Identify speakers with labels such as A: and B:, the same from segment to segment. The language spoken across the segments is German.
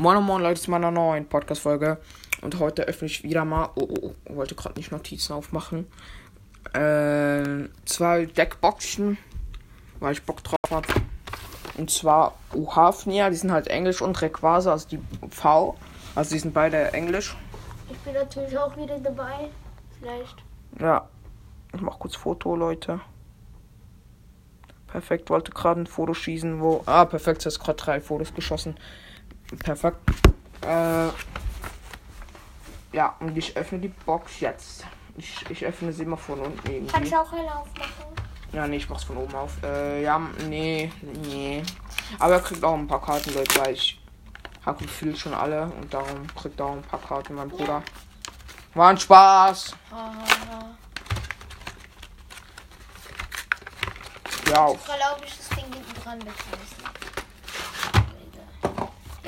A: Moin Moin Leute, zu meiner neuen Podcast-Folge. Und heute öffne ich wieder mal. Oh, oh, oh wollte gerade nicht Notizen aufmachen. Äh, zwei Deckboxen, weil ich Bock drauf habe. Und zwar Uhafnia, die sind halt Englisch und Requasa, also die V. Also die sind beide Englisch.
B: Ich bin natürlich auch wieder dabei. Vielleicht.
A: Ja, ich mach kurz Foto, Leute. Perfekt, wollte gerade ein Foto schießen, wo. Ah, perfekt, hast gerade drei Fotos geschossen. Perfekt. Äh, ja, und ich öffne die Box jetzt. Ich, ich öffne sie mal von unten irgendwie.
B: Kann ich auch eine aufmachen?
A: Ja, nee, ich mach's von oben auf. Äh, ja, nee, nee. Aber er kriegt auch ein paar Karten, Leute, weil ich habe gefühlt schon alle und darum kriegt er auch ein paar Karten, mein Bruder. War ein Spaß. Ja,
B: ich glaube, ich das Ding hinten dran wegschmeißen.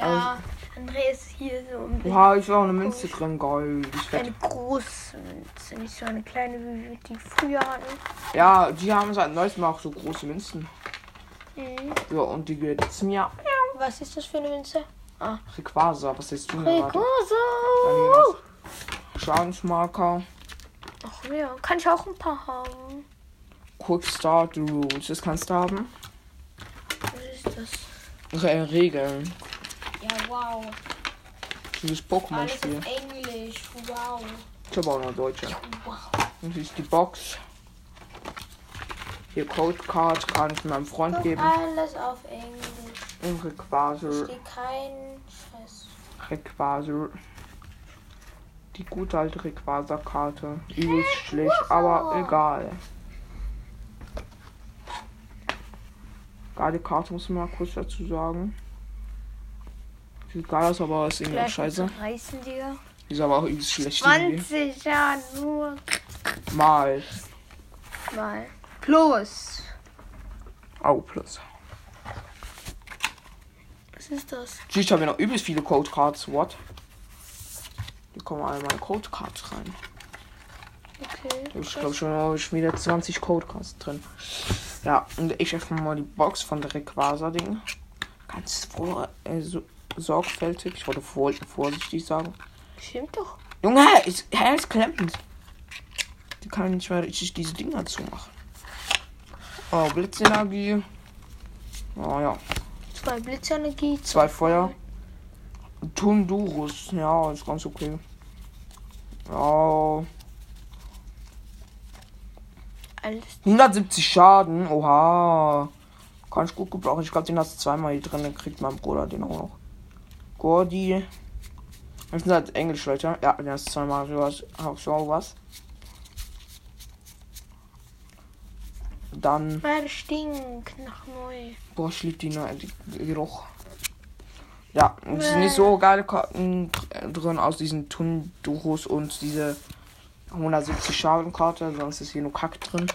B: Ja, André ist hier so ein bisschen.
A: Oha, ich war auch eine Münze drin, geil.
B: Eine große Münze, nicht so eine kleine, wie wir die früher hatten.
A: ja, die haben seit neuestem auch so große Münzen.
B: Mhm.
A: Ja, und die gehört jetzt mir.
B: Was ist das für eine Münze? Ah,
A: Requasa, was ist du?
B: Ricoso.
A: Schadensmarker.
B: Ach ja, kann ich auch ein paar haben.
A: Quick Start Rules. Das kannst du haben.
B: Was ist das?
A: Re Regeln.
B: Ja, wow.
A: Dieses Pokémon-Spiel.
B: auf Englisch. Wow.
A: Ich habe auch noch Deutsche.
B: Wow.
A: Und hier ist die Box. Hier Code Card kann ich meinem Freund geben.
B: Alles auf Englisch.
A: Und Requasa.
B: Steht kein Scheiß.
A: Requasa. Die gute alte Requasa-Karte. Übelst schlecht, aber egal. Geile Karte, muss man mal kurz dazu sagen. Aus, aber ist irgendwie auch scheiße.
B: reißen.
A: Die ist aber auch übelst schlecht. irgendwie.
B: 20, ja, nur
A: Mal.
B: mal. Plus.
A: Au, plus.
B: Was ist das?
A: Siehst ich habe noch übelst viele Code Cards. What? Hier kommen alle meine Code Cards rein.
B: Okay.
A: Ich glaube schon habe ich wieder 20 Code Cards drin. Ja, und ich öffne mal die Box von der Requasa-Ding. Ganz vor, äh, so, sorgfältig. Ich wollte vor, vorsichtig sagen.
B: Stimmt doch.
A: Junge, ist, hä, ist klemmend. Die kann nicht mehr richtig diese Dinger zumachen. Oh, Blitzenergie. Oh ja.
B: Zwei Blitzenergie.
A: Zwei Feuer. Tundurus. Ja, ist ganz okay.
B: Alles.
A: 170 Schaden. Oha. Kann ich gut gebrauchen. Ich glaube, den hast du zweimal hier drin. Dann kriegt mein Bruder den auch noch. Gordy. Das sind halt Englisch, Leute. Ja, hast du zweimal. Du auch was. Dann.
B: Meine stinkt nach neu.
A: Boah, ich lieb die, ne- die Geruch. Ja, es sind nicht so geile Karten drin aus diesen Tundurus und diese 170 Schadenkarte, sonst ist hier nur Kack drin.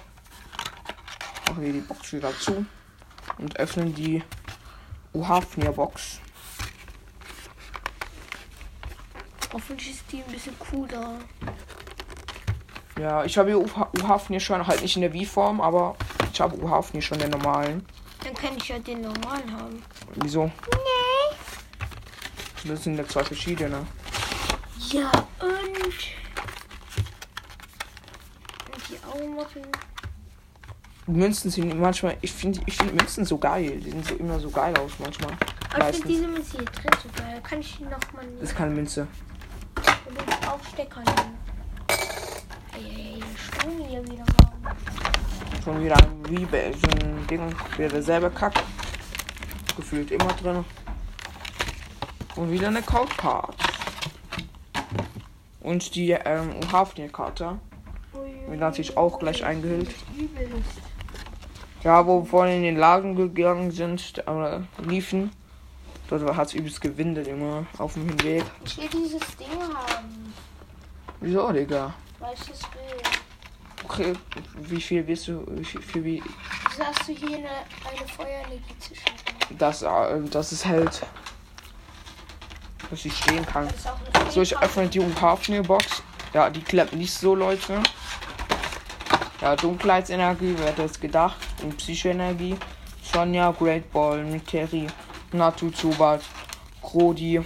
A: Machen wir die Box wieder zu und öffnen die Uhafnia Box.
B: Hoffentlich ist die ein bisschen cooler.
A: Ja, ich habe Uhafnia schon, halt nicht in der Wie-Form, aber ich habe Uhafnia schon der normalen.
B: Dann kann ich ja den normalen haben.
A: Wieso?
B: Nee.
A: Das sind ja zwei verschiedene.
B: Ja, und. Und die Augenmuffel.
A: Münzen sind manchmal, ich finde ich find Münzen so geil. Die sehen so immer so geil aus manchmal.
B: Aber ich finde diese Münze hier drin so geil. Kann ich die nochmal
A: Das
B: nehmen?
A: ist keine Münze.
B: Und den Aufstecker nehmen. Ey, Strom hier wieder machen.
A: Schon wieder ein Rebe, so ein Ding, wieder derselbe Kack. Gefühlt immer drin. Und wieder eine Code Card. Und die ähm, Hafnia-Karte. Wird natürlich auch gleich eingehüllt. Ja, wo wir vorhin in den Lagen gegangen sind, oder liefen. Dort hat es übelst gewindet, Junge, auf dem Hinweg.
B: Ich will dieses Ding haben.
A: Wieso, Digga?
B: Weil ich das will.
A: Okay, wie viel willst du, wie viel, für wie,
B: Wieso hast du hier eine, eine Feuerenergie zu schaffen?
A: das, äh, das ist halt, dass ich stehen kann. So, ich öffne die Hafnia-Box. Ja, die klappt nicht so, Leute. Ja, Dunkelheitsenergie, wer hätte es gedacht? Und Psychoenergie. Sonja, Great Ball, Miteri, Natu, Zubat, Krodi,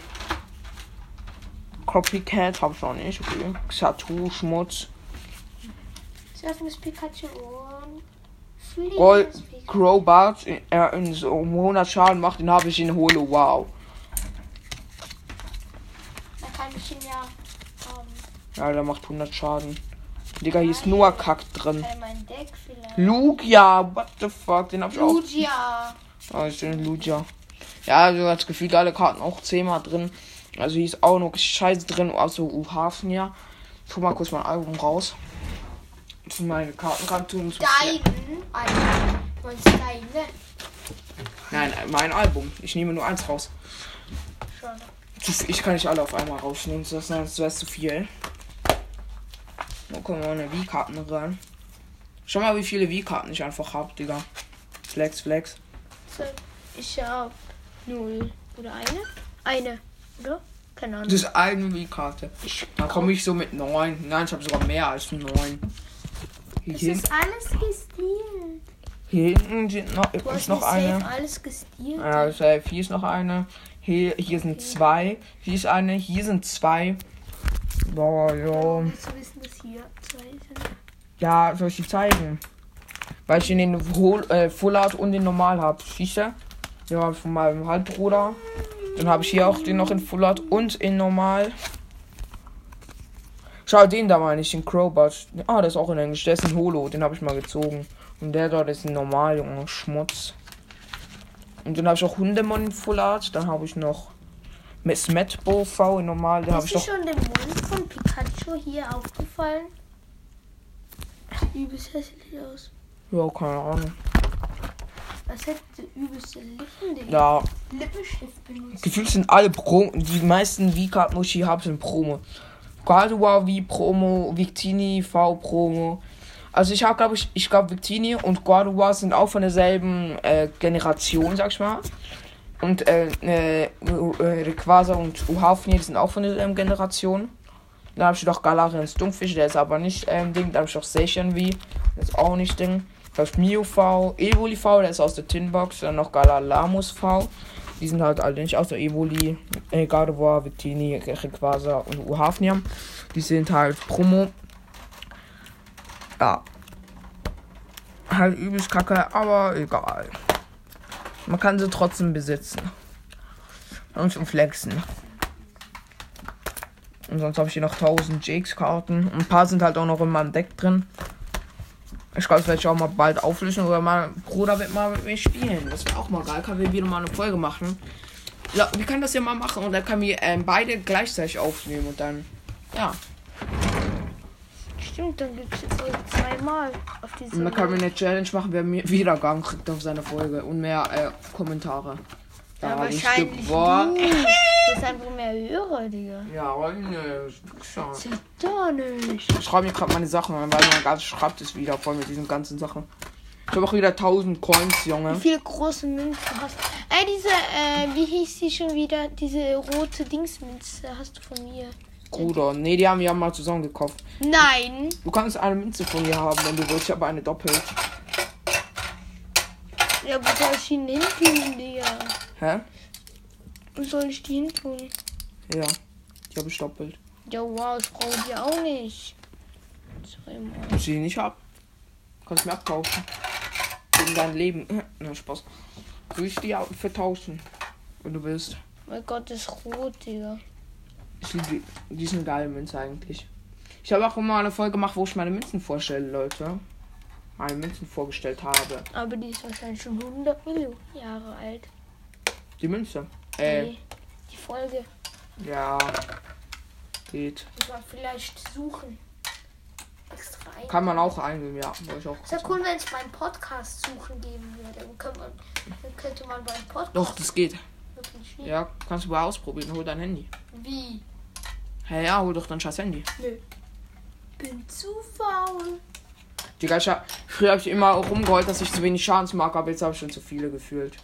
A: Copycat habe ich noch nicht. Okay. Xatu, Schmutz.
B: Zuerst muss Pikachu und
A: Gold. Crowbat, er in so um 100 Schaden macht, den habe ich in Holo. Wow.
B: Da kann ich ihn ja. Ähm,
A: Ja, der macht 100 Schaden. Digga, hier ist nur Kack drin. Lugia, what the fuck, den hab ich auch.
B: Lugia.
A: Ah, ist den Lugia. Ja, also als gefühlt alle Karten auch zehnmal drin. Also hier ist auch noch Scheiße drin, also U-Hafen ja. Ich hol mal kurz mein Album raus. Zu meine Karten kann tun.
B: deine?
A: Nein, mein Album. Ich nehme nur eins raus. Ich kann nicht alle auf einmal rausnehmen, das wäre zu viel. Dann kommen wir eine Wii-Karten ran. Schau mal, wie viele Wii-Karten ich einfach habe, Digga. Flex, Flex.
B: Ich hab null. Oder eine? Eine. Oder? Keine Ahnung.
A: Das ist eine Wii-Karte. Dann komme ich so mit neun. Nein, ich habe sogar mehr als neun. Hier,
B: Es
A: hin,
B: ist alles gestielt.
A: hier hinten sind noch,
B: Du
A: ist noch
B: nicht
A: eine.
B: safe alles gestielt.
A: Ja, safe. Hier ist noch eine. Hier, hier sind zwei. Hier ist eine. Hier sind zwei. Boah, jo.
B: Willst du wissen, dass hier zwei sind?
A: Ja, soll ich die zeigen? Weil ich den in Hol äh, Full Art und den Normal habe. Siehst du? Ja, von meinem Halbbruder. Dann habe ich hier auch den noch in Full Art und in Normal. Schau, den da meine ich, den Crowbat. Ah, der ist auch in Englisch. Der ist ein Holo. Den habe ich mal gezogen. Und der dort ist ein Normal, Junge. Schmutz. Und dann habe ich auch Hundemon in Full Art. Dann habe ich noch Miss Metbo V in Normal. Den habe
B: Ist
A: ich
B: dir
A: noch.
B: schon der Mund von Pikachu hier aufgefallen? Übelst hässlich aus.
A: Ja, keine Ahnung.
B: Als hätte übelste Lippen, den
A: Ja,
B: Lippenstift benutzt.
A: Gefühlt sind alle Pro, die meisten V-Karten, wo ich hier habe, sind Promo. Guadua V Promo, Victini V Promo. Also ich habe, glaube ich, ich glaube Victini und Guadua sind auch von derselben äh, Generation, sag ich mal. Und äh, äh, äh, Rayquaza und Uhafni, sind auch von derselben Generation. Dann habe ich noch Galarians Dunkfisch, der ist aber nicht ähm, Ding. Dann habe ich noch Seishan V, der ist auch nicht Ding. Ich Mio V, Evoli V, der ist aus der Tinbox. Dann noch Galalamus V. Die sind halt alle nicht außer Evoli, äh, Gardevoir, Victini, Rayquaza und Uhafniam. Die sind halt Promo. Ja. Halt übelst kacke, aber egal. Man kann sie trotzdem besitzen. Und zum Flexen. Und sonst habe ich hier noch 1000 Jakes-Karten. Ein paar sind halt auch noch in meinem Deck drin. Ich glaube, das werde ich auch mal bald auflösen. Oder mein Bruder wird mal mit mir spielen. Das wäre auch mal geil. Kann wir wieder mal eine Folge machen. Ja, wir können das ja mal machen. Und dann können wir ähm, beide gleichzeitig aufnehmen. Und dann, ja.
B: Stimmt, dann gibt es jetzt Folge zweimal auf diese.
A: Und dann können wir eine Challenge machen, wer mehr Wiedergang kriegt auf seine Folge. Und mehr äh, Kommentare.
B: ja,
A: ich
B: wahrscheinlich
A: gewonnen.
B: du. Du bist einfach mehr Hörer, Digga.
A: Ja, aber schau.
B: Das ist doch nicht.
A: Ich schreibe mir gerade meine Sachen an, weil mein ganzes Schreibtisch wieder voll mit diesen ganzen Sachen. Ich habe auch wieder 1000 Coins,
B: Wie
A: Junge.
B: viele große Münzen hast du? Ey, diese, äh, wie hieß die schon wieder? Diese rote Dingsmünze hast du von mir.
A: Bruder, nee, die haben wir ja mal zusammen gekauft.
B: Nein.
A: Du kannst eine Münze von mir haben, wenn du willst. Ich habe eine doppelt.
B: Ja, wo soll ich die hin tun, Digga?
A: Hä?
B: Wo soll ich die hin tun?
A: Ja, die habe ich doppelt.
B: Ja, wow, ich brauche die auch nicht. Zweimal.
A: Ich die nicht hab, kannst du mir abkaufen. Gegen dein Leben. Na, Spaß. Will ich die auch vertauschen, wenn du willst.
B: Mein Gott, das ist rot, Digga.
A: Ich liebe die, die sind geile Münze eigentlich. Ich habe auch immer eine Folge gemacht, wo ich meine Münzen vorstelle, Leute. Meine Münzen vorgestellt habe.
B: Aber die ist wahrscheinlich schon 100 Millionen Jahre alt.
A: Die Münze. Äh,
B: die Folge.
A: ja. Geht.
B: Man vielleicht suchen.
A: Kann man auch eingeben, ja. Wollte ich auch.
B: Ist ja cool, wenn es beim Podcast suchen geben würde. Dann, könnte man, dann könnte man beim Podcast
A: Doch, das geht. Ja, kannst du mal ausprobieren. Hol dein Handy.
B: Wie?
A: Hä, ja, hol doch dein scheiß Handy.
B: Nö. Bin zu faul.
A: Digga, ich hab, früher habe ich immer rumgeheult, dass ich zu wenig Schadensmarker habe. Jetzt habe ich schon zu viele gefühlt.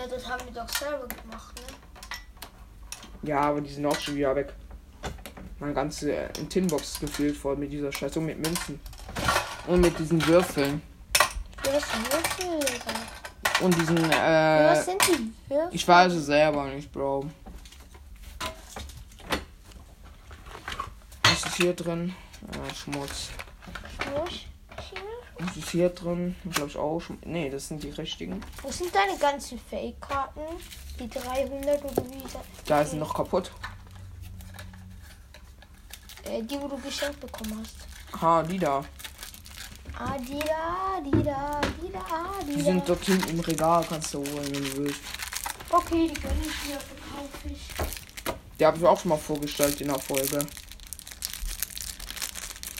B: Ja, das haben wir doch selber gemacht, ne?
A: Ja, aber die sind auch schon wieder weg. Mein ganze äh, Tinbox gefüllt voll mit dieser Scheiße und mit Münzen. Und mit diesen Würfeln.
B: Würfel,
A: und diesen, äh.
B: Ja, was sind die Würfel?
A: Ich weiß es selber nicht, Bro. Was ist hier drin? Ja, Schmutz.
B: Schmutz?
A: Was ist hier drin? Glaube ich auch. Schmutz. Nee, das sind die richtigen.
B: Wo sind deine ganzen Fake-Karten? Die 300 oder wie? da-
A: Da sind noch kaputt.
B: Äh, die, wo du geschenkt bekommen hast.
A: Ha, die da.
B: Ah, die da, die da, die da, die,
A: Die sind dort hinten im Regal, kannst du holen, wenn du willst.
B: Okay, die gönn ich mir, verkaufe ich.
A: Die habe ich auch schon mal vorgestellt in der Folge.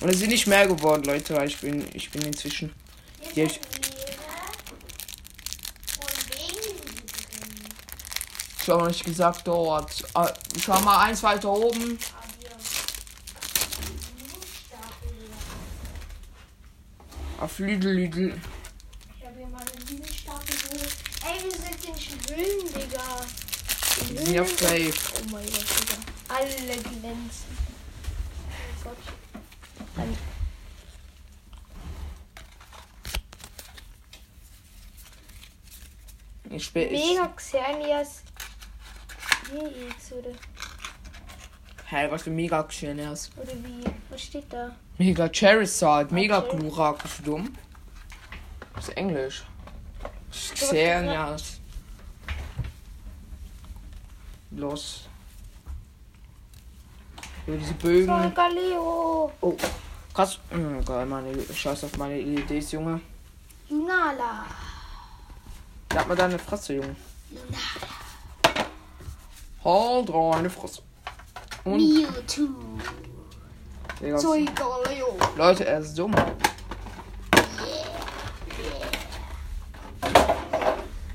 A: Und es sind nicht mehr geworden, Leute, weil ich bin, ich bin inzwischen. Hab ich, ich habe noch nicht gesagt dort. Ah, Schau mal eins weiter oben. Auf Lidl, Lidl.
B: Ich habe hier mal diesen Stapel geholt. Ey, wir sind in Schwüllen, Digga.
A: Die sind ja fake.
B: Oh mein Gott, Digga. Alle glänzen. Oh Gott. Dann
A: Ich bin.
B: Mega Xernias. GX oder,
A: Hä, was für mega Xenas.
B: oder wie? Was steht da?
A: Mega Charizard, mega
B: Okay.
A: Glurak. Bist du dumm? Das ist Englisch. Xenias. Los. Über diese
B: So,
A: Bögen.
B: Galeo.
A: Oh, krass. Oh, geil, meine, scheiß auf meine LEDs, Junge.
B: Lunala.
A: Sag mal deine Fresse, Junge. Halt deine Fresse. Und,
B: Mewtwo.
A: Digga,
B: Galeo.
A: Leute, er ist dumm.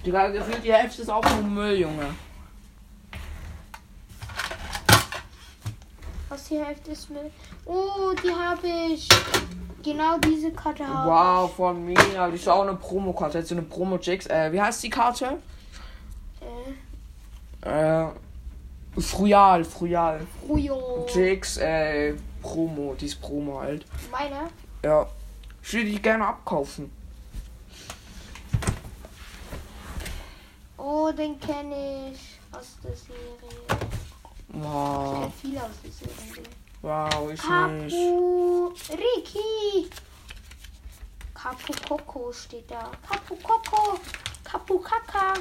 A: Digga, gefühlt die Hälfte ist auch nur Müll, Junge.
B: Was die Hälfte ist mit. Oh, die habe ich. Genau diese Karte habe
A: Wow, von mir. Das ist auch eine Promokarte. Jetzt so eine Promo Jax. Äh, wie heißt die Karte?
B: ich. Äh,
A: Äh, Fruyal, Fruyal.
B: Rujo.
A: Jax, äh, Promo. Die ist Promo halt.
B: Meine?
A: Ja. Ich würde die gerne abkaufen.
B: Oh, den kenne ich aus der Serie. Ich
A: Wow.
B: kenne viele aus der Serie.
A: Wow, ich nicht.
B: Kapu Riki. Kapu Koko steht da. Kapu Koko. Kapu Kaka.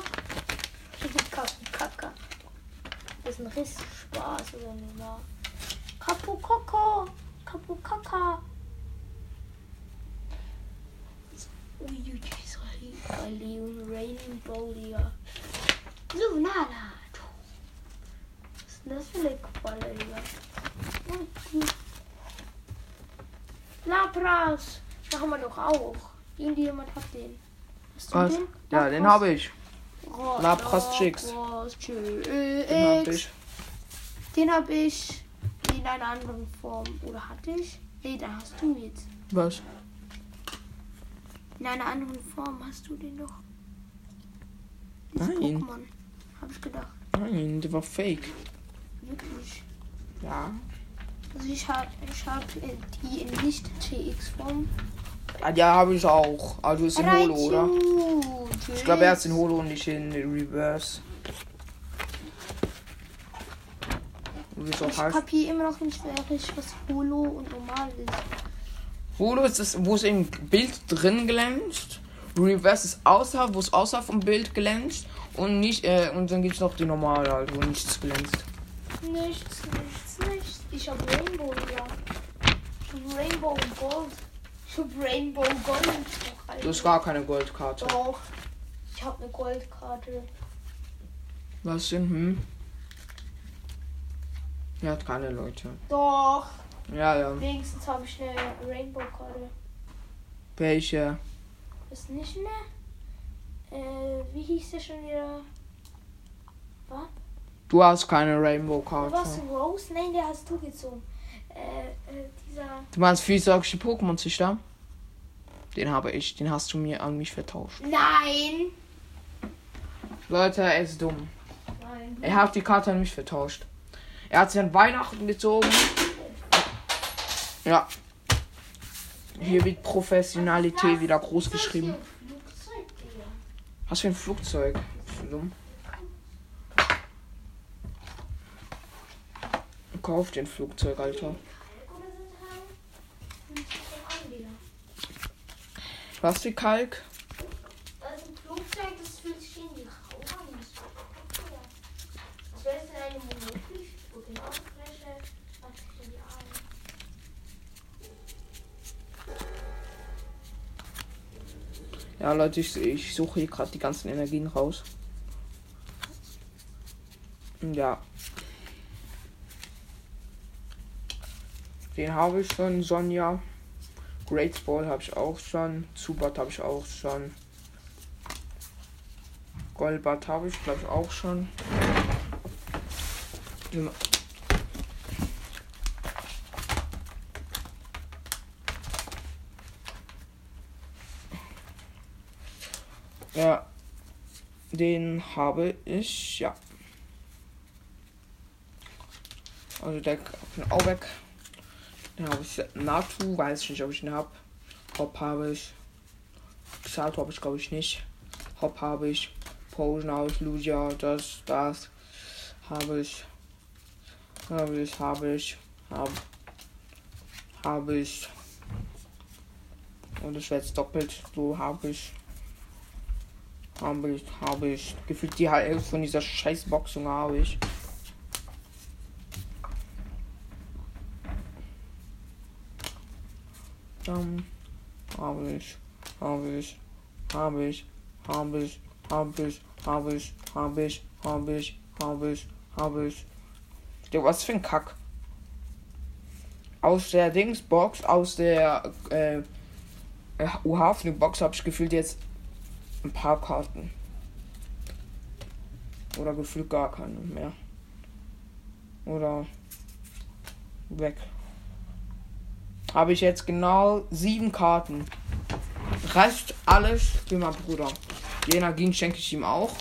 B: Kapu Kaka. Das ist ein Riss Spaß oder nicht wahr? Kapu Koko. Kapu Kaka. Uiuiui, Israel. Leon Rainbow, Digga. Lunala. Was ist denn das für eine Qualle, Digga? Lapras. Machen wir doch auch. Irgendjemand hat den. Hast du
A: Was?
B: den?
A: Ja, den habe ich.
B: Oh,
A: Lapras Chicks. Den habe ich.
B: Den habe ich in einer anderen Form. Oder hatte ich? Nee, da hast du jetzt.
A: Was?
B: In einer anderen Form hast du den doch.
A: Nein.
B: Pokémon. Hab ich gedacht.
A: Nein, der war fake.
B: Wirklich.
A: Ja.
B: Also ich habe ich hab die in nicht TX-Form.
A: Ah, Ja, habe ich auch. Also ist in Holo, oder?
B: Raichu,
A: Ich glaube, er ist in Holo und nicht in Reverse. Wie es auch
B: Ich
A: heißt.
B: kapiere immer noch nicht wirklich, was Holo und normal ist.
A: Holo ist das, wo es im Bild drin glänzt. Reverse ist außer, wo es außer vom Bild glänzt. Und nicht, äh, und dann gibt es noch die normale, halt, wo nichts glänzt.
B: Nichts, nichts. Ich habe Rainbow, ja. Ich habe Rainbow und Gold. Ich habe Rainbow Gold. Doch,
A: Du hast gar keine Goldkarte.
B: Doch. Ich habe eine Goldkarte.
A: Was denn, hm? Er hat keine Leute.
B: Doch.
A: Ja, ja.
B: Wenigstens habe ich eine Rainbow-Karte.
A: Welche?
B: Ist nicht eine. Äh, wie hieß der schon wieder? Was?
A: Du hast keine
B: Was?
A: Rainbow-Karte.
B: Rose? Nein, der hast du gezogen. Äh, äh, dieser.
A: Du meinst physische Pokémon-Züchter? Den habe ich. Den hast du mir an mich vertauscht.
B: Nein!
A: Leute, er ist dumm.
B: Nein.
A: Er hat die Karte an mich vertauscht. Er hat sie an Weihnachten gezogen. Ja. Hier wird Professionalität wieder groß geschrieben.
B: Flugzeug, Digga.
A: Was für ein Flugzeug? Dumm? kauf den Flugzeug, Alter. Plastikkalk.
B: Also Flugzeug, das fühlt sich in die Haube an. Das wäre eine Monopolfläche, was ich in die Arme.
A: Ja, Leute, ich, ich suche hier gerade die ganzen Energien raus. Ja, Den habe ich schon, Sonja. Great Ball habe ich auch schon. Zubat habe ich auch schon. Golbat habe ich, glaube ich, auch schon. Ja. Den habe ich, ja. Also der kann auch weg. Dann habe ich Natu, weiß ich nicht, ob ich ihn habe. Hop habe ich. Salto habe ich glaube ich nicht. Hop habe ich. Potion habe ich. Lugia, das, das habe ich. Habe ich, habe ich. Habe habe ich. Und das wäre jetzt doppelt. So habe ich. Habe ich, habe ich. Gefühlt die Hälfte von dieser scheiß Boxung habe ich. Dann habe ich, habe ich, habe ich, habe ich, habe ich, habe ich, habe ich, habe ich, habe ich, habe ich. Ja, was für ein Kack. Aus der Dingsbox, aus der äh, UH-Box habe ich gefühlt jetzt ein paar Karten. Oder gefühlt gar keine mehr. Oder weg. Habe ich jetzt genau sieben Karten. Reicht alles für meinen Bruder. Die Energien schenke ich ihm auch.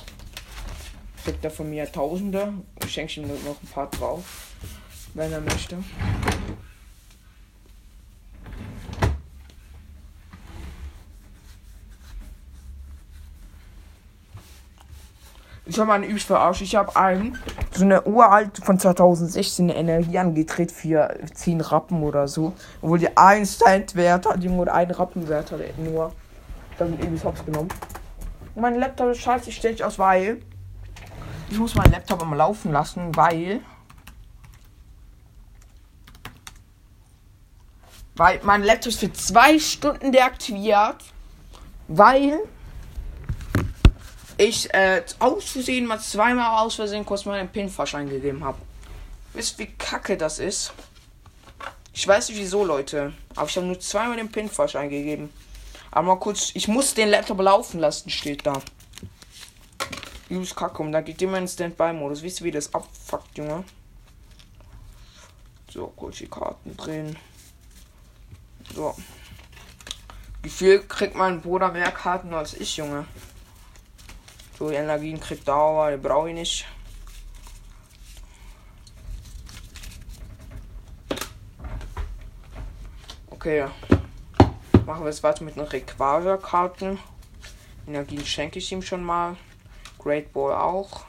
A: Kriegt er von mir Tausende. Ich schenke ihm noch ein paar drauf. Wenn er möchte. Ich habe einen übelst verarscht. Ich habe einen, so eine uralte von 2016 eine Energie angedreht für 10 Rappen oder so. Obwohl die 1 Cent Wert hat, Junge, oder 1 Rappen Wert hat, nur. Da sind übelst hops genommen. Und mein Laptop ist scheiße, ich stelle aus, weil. Ich muss meinen Laptop mal laufen lassen, weil. Weil mein Laptop ist für zwei Stunden deaktiviert. Weil ich äh, aus Versehen mal zweimal aus Versehen kurz meinen PIN falsch eingegeben habe. Wisst wie kacke das ist? Ich weiß nicht wieso, Leute. Aber ich habe nur zweimal den PIN falsch eingegeben. Aber mal kurz, ich muss den Laptop laufen lassen, steht da. Use Kacke und da geht immer in Standby-Modus. Wisst ihr, wie das abfuckt, Junge? So, kurz die Karten drehen. So. Wie viel kriegt mein Bruder mehr Karten als ich, Junge? So, die Energien kriegt er aber, die brauche ich nicht. Okay. Machen wir es weiter mit den Requasia-Karten. Energien schenke ich ihm schon mal. Great Ball auch.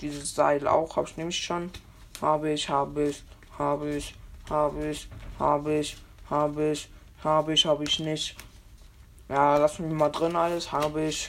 A: Dieses Seil auch, habe ich nämlich schon. Habe ich, habe ich, habe ich, habe ich, habe ich, habe ich, habe ich, habe ich nicht. Ja, lassen wir mal drin alles. Habe ich.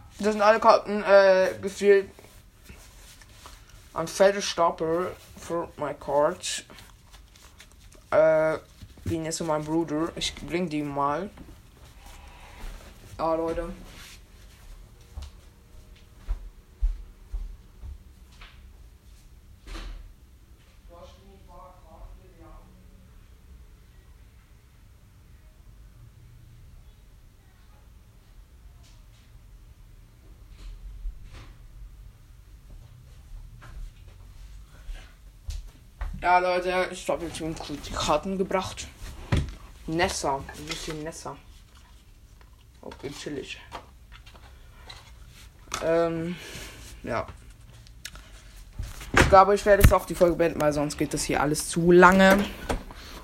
A: das sind alle Karten äh, gefühlt. Ein fetter Stopper für my cards. Äh, bin jetzt zu meinem Bruder. Ich bring die mal. Ja, Leute. Ja, Leute, ich habe jetzt gut die Karten gebracht. Nessa, ein bisschen Nessa. Okay, chillig. Ähm, ja. Ich glaube, ich werde jetzt auch die Folge beenden, weil sonst geht das hier alles zu lange.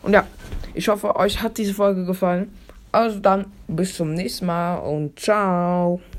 A: Und ja, ich hoffe, euch hat diese Folge gefallen. Also dann, bis zum nächsten Mal und ciao.